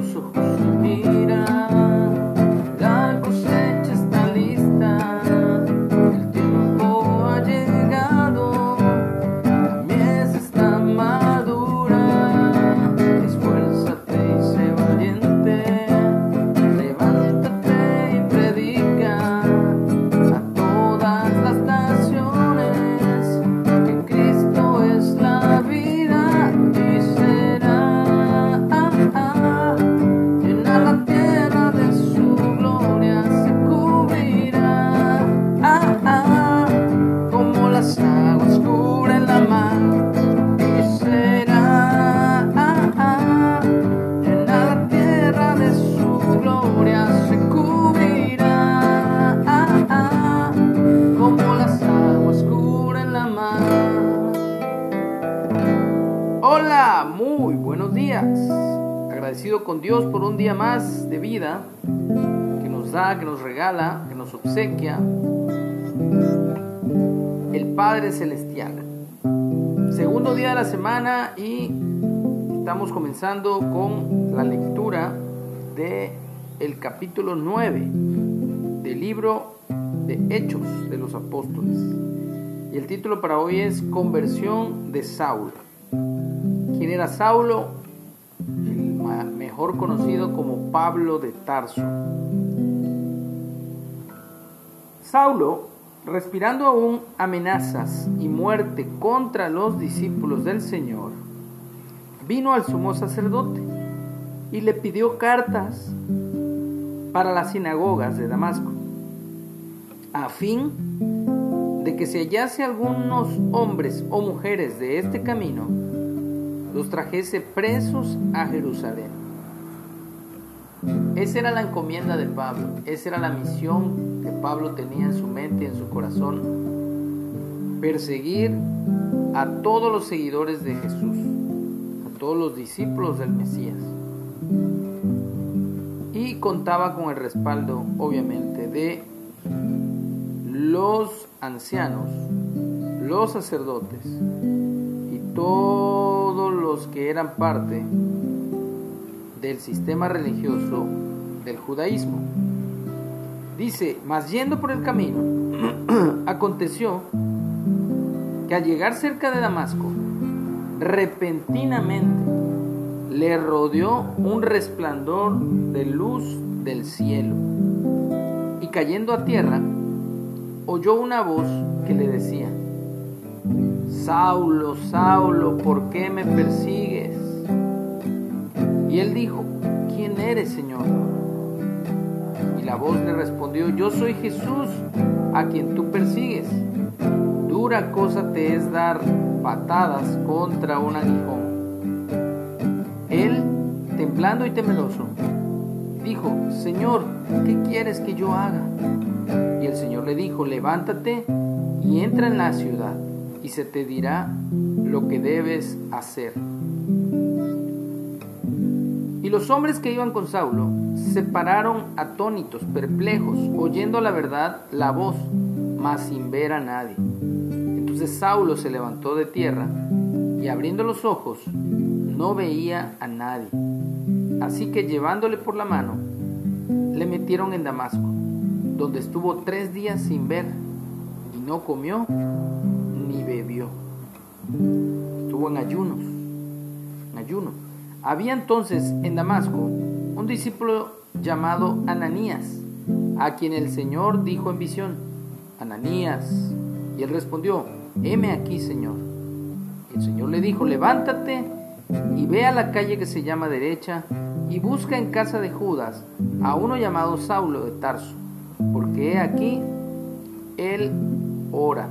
tus ojos y Agradecido con Dios por un día más de vida que nos da, que nos regala, que nos obsequia el Padre Celestial. Segundo día de la semana y estamos comenzando con la lectura de el capítulo 9 del libro de Hechos de los Apóstoles. Y el título para hoy es Conversión de Saulo. ¿Quién era Saulo? El mejor conocido como Pablo de Tarso. Saulo, respirando aún amenazas y muerte contra los discípulos del Señor, vino al sumo sacerdote y le pidió cartas para las sinagogas de Damasco, a fin de que se hallase algunos hombres o mujeres de este camino, los trajese presos a Jerusalén. Esa era la encomienda de Pablo, esa era la misión que Pablo tenía en su mente en su corazón, perseguir a todos los seguidores de Jesús, a todos los discípulos del Mesías. Y contaba con el respaldo, obviamente, de los ancianos, los sacerdotes todos los que eran parte del sistema religioso del judaísmo. Dice, mas yendo por el camino, aconteció que al llegar cerca de Damasco, repentinamente le rodeó un resplandor de luz del cielo y cayendo a tierra, oyó una voz que le decía, Saulo, Saulo, ¿por qué me persigues? Y él dijo, ¿quién eres, Señor? Y la voz le respondió, yo soy Jesús, a quien tú persigues. Dura cosa te es dar patadas contra un aguijón. Él, temblando y temeroso, dijo, Señor, ¿qué quieres que yo haga? Y el Señor le dijo, levántate y entra en la ciudad, y se te dirá lo que debes hacer. Y los hombres que iban con Saulo se pararon atónitos, perplejos, oyendo la verdad, la voz, mas sin ver a nadie. Entonces Saulo se levantó de tierra y abriendo los ojos, no veía a nadie. Así que llevándole por la mano, le metieron en Damasco, donde estuvo tres días sin ver, y no comió ni bebió. Estuvo en ayunos, ayuno. Había entonces en Damasco un discípulo llamado Ananías, a quien el Señor dijo en visión, Ananías. Y él respondió, heme aquí, Señor. El Señor le dijo, levántate y ve a la calle que se llama derecha y busca en casa de Judas a uno llamado Saulo de Tarso, porque he aquí, él ora.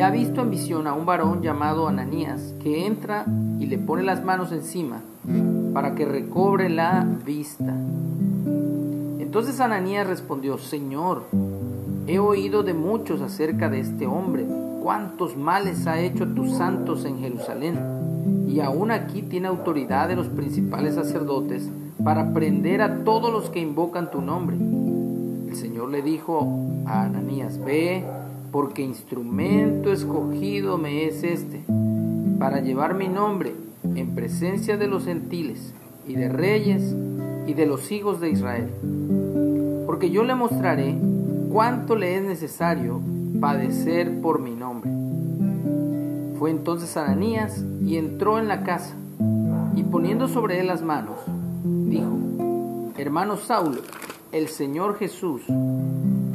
Ha visto en visión a un varón llamado Ananías, que entra y le pone las manos encima para que recobre la vista. Entonces Ananías respondió, Señor, he oído de muchos acerca de este hombre, cuántos males ha hecho tus santos en Jerusalén, y aún aquí tiene autoridad de los principales sacerdotes para prender a todos los que invocan tu nombre. El Señor le dijo a Ananías, ve, porque instrumento escogido me es este, para llevar mi nombre en presencia de los gentiles y de reyes y de los hijos de Israel. Porque yo le mostraré cuánto le es necesario padecer por mi nombre. Fue entonces Ananías y entró en la casa y poniendo sobre él las manos, dijo, hermano Saulo, el Señor Jesús,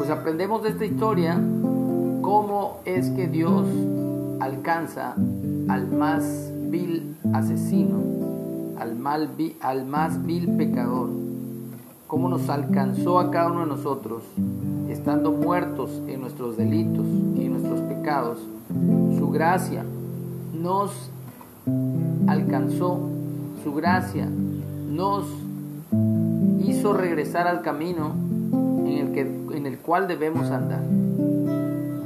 Pues aprendemos de esta historia cómo es que Dios alcanza al más vil asesino, al, mal, al más vil pecador, cómo nos alcanzó a cada uno de nosotros, estando muertos en nuestros delitos y en nuestros pecados, su gracia nos alcanzó, su gracia nos hizo regresar al camino en el cual debemos andar.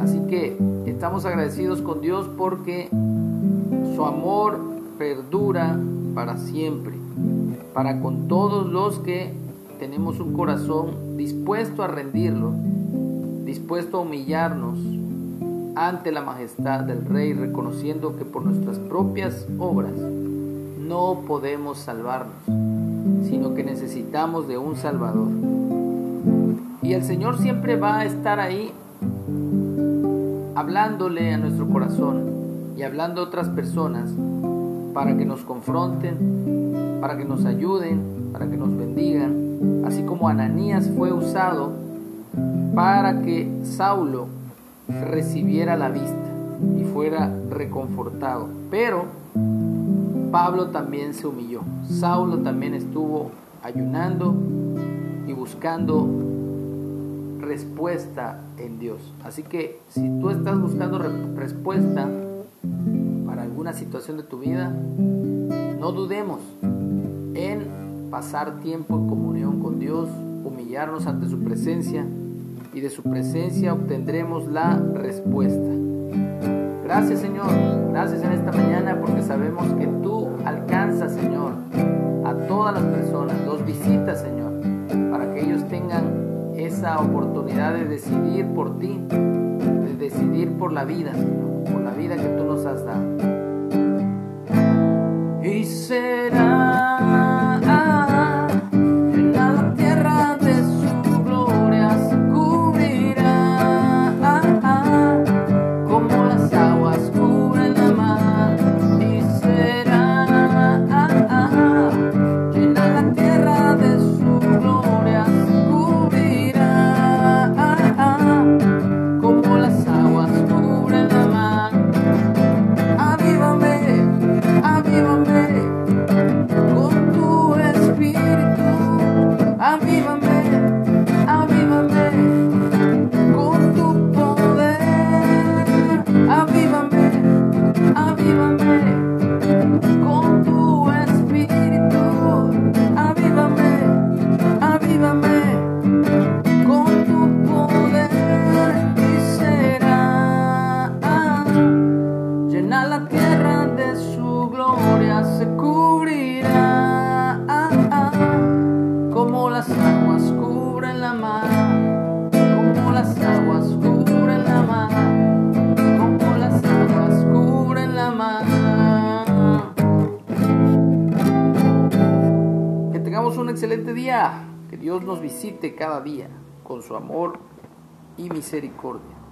Así que estamos agradecidos con Dios porque su amor perdura para siempre, para con todos los que tenemos un corazón dispuesto a rendirlo, dispuesto a humillarnos ante la majestad del Rey, reconociendo que por nuestras propias obras no podemos salvarnos, sino que necesitamos de un Salvador. Y el Señor siempre va a estar ahí hablándole a nuestro corazón y hablando a otras personas para que nos confronten, para que nos ayuden, para que nos bendigan, así como Ananías fue usado para que Saulo recibiera la vista y fuera reconfortado. Pero Pablo también se humilló. Saulo también estuvo ayunando y buscando respuesta en Dios. Así que si tú estás buscando respuesta para alguna situación de tu vida, no dudemos en pasar tiempo en comunión con Dios, humillarnos ante su presencia y de su presencia obtendremos la respuesta. Gracias Señor, gracias en esta mañana porque sabemos que tú alcanzas Señor a todas las personas, los visitas Señor, esa oportunidad de decidir por ti, de decidir por la vida, por la vida que tú nos has dado. Que Dios nos visite cada día con su amor y misericordia.